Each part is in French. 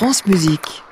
France Musique.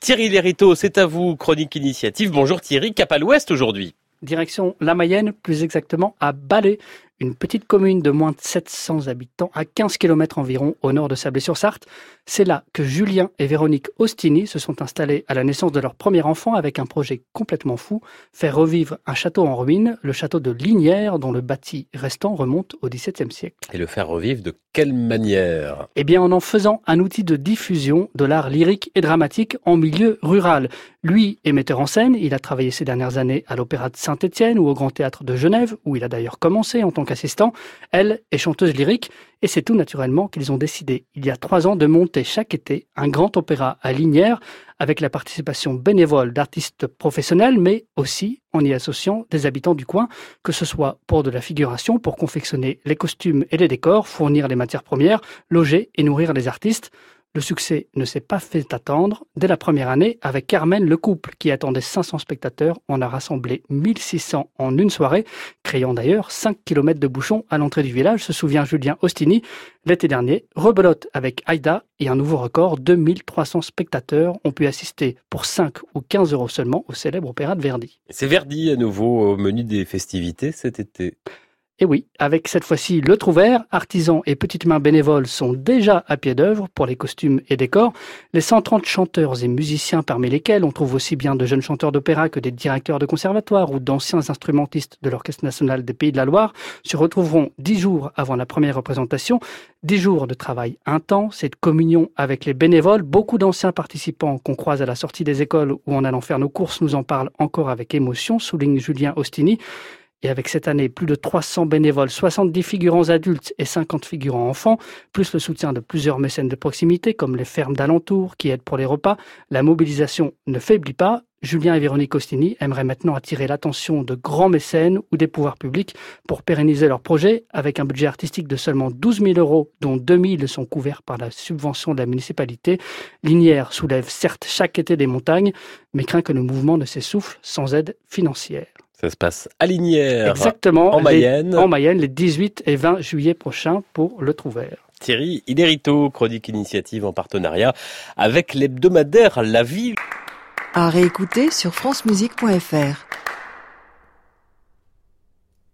Thierry Lériteau, c'est à vous, chronique initiative. Bonjour Thierry, cap à l'ouest aujourd'hui. Direction la Mayenne, plus exactement à Balai, une petite commune de moins de 700 habitants à 15 km environ au nord de Sablé-sur-Sarthe. C'est là que Julien et Véronique Ostini se sont installés à la naissance de leur premier enfant avec un projet complètement fou, faire revivre un château en ruine, le château de Lignières dont le bâti restant remonte au XVIIe siècle. Et le faire revivre de quelle manière? Eh bien en en faisant un outil de diffusion de l'art lyrique et dramatique en milieu rural. Lui est metteur en scène, il a travaillé ces dernières années à l'Opéra de Saint-Étienne ou au Grand Théâtre de Genève, où il a d'ailleurs commencé en tant qu'assistant. Elle est chanteuse lyrique et c'est tout naturellement qu'ils ont décidé, il y a trois ans, de monter chaque été un grand opéra à Lignières avec la participation bénévole d'artistes professionnels, mais aussi en y associant des habitants du coin, que ce soit pour de la figuration, pour confectionner les costumes et les décors, fournir les matières premières, loger et nourrir les artistes. Le succès ne s'est pas fait attendre. Dès la première année, avec Carmen, le couple qui attendait 500 spectateurs, on a rassemblé 1600 en une soirée, créant d'ailleurs 5 km de bouchons à l'entrée du village, se souvient Julien Ostini. L'été dernier, rebelote avec Aïda et un nouveau record, 2300 spectateurs ont pu assister pour 5 ou 15 euros seulement au célèbre opéra de Verdi. C'est Verdi à nouveau au menu des festivités cet été. Et oui, avec cette fois-ci le Trouvert, artisans et petites mains bénévoles sont déjà à pied d'œuvre pour les costumes et décors. Les 130 chanteurs et musiciens parmi lesquels on trouve aussi bien de jeunes chanteurs d'opéra que des directeurs de conservatoire ou d'anciens instrumentistes de l'Orchestre national des Pays de la Loire se retrouveront dix jours avant la première représentation. Dix jours de travail intense et de communion avec les bénévoles. Beaucoup d'anciens participants qu'on croise à la sortie des écoles ou en allant faire nos courses nous en parlent encore avec émotion, souligne Julien Ostini. Et avec cette année plus de 300 bénévoles, 70 figurants adultes et 50 figurants enfants, plus le soutien de plusieurs mécènes de proximité comme les fermes d'alentour qui aident pour les repas, la mobilisation ne faiblit pas. Julien et Véronique Costini aimeraient maintenant attirer l'attention de grands mécènes ou des pouvoirs publics pour pérenniser leur projet avec un budget artistique de seulement 12 000 euros, dont 2 000 sont couverts par la subvention de la municipalité. Linière soulève certes chaque été des montagnes, mais craint que le mouvement ne s'essouffle sans aide financière. Ça se passe à Linière. Exactement. En Mayenne. en Mayenne, les 18 et 20 juillet prochains pour le Trouvert. Thierry Iderito, chronique initiative en partenariat avec l'hebdomadaire La Ville. À réécouter sur francemusique.fr.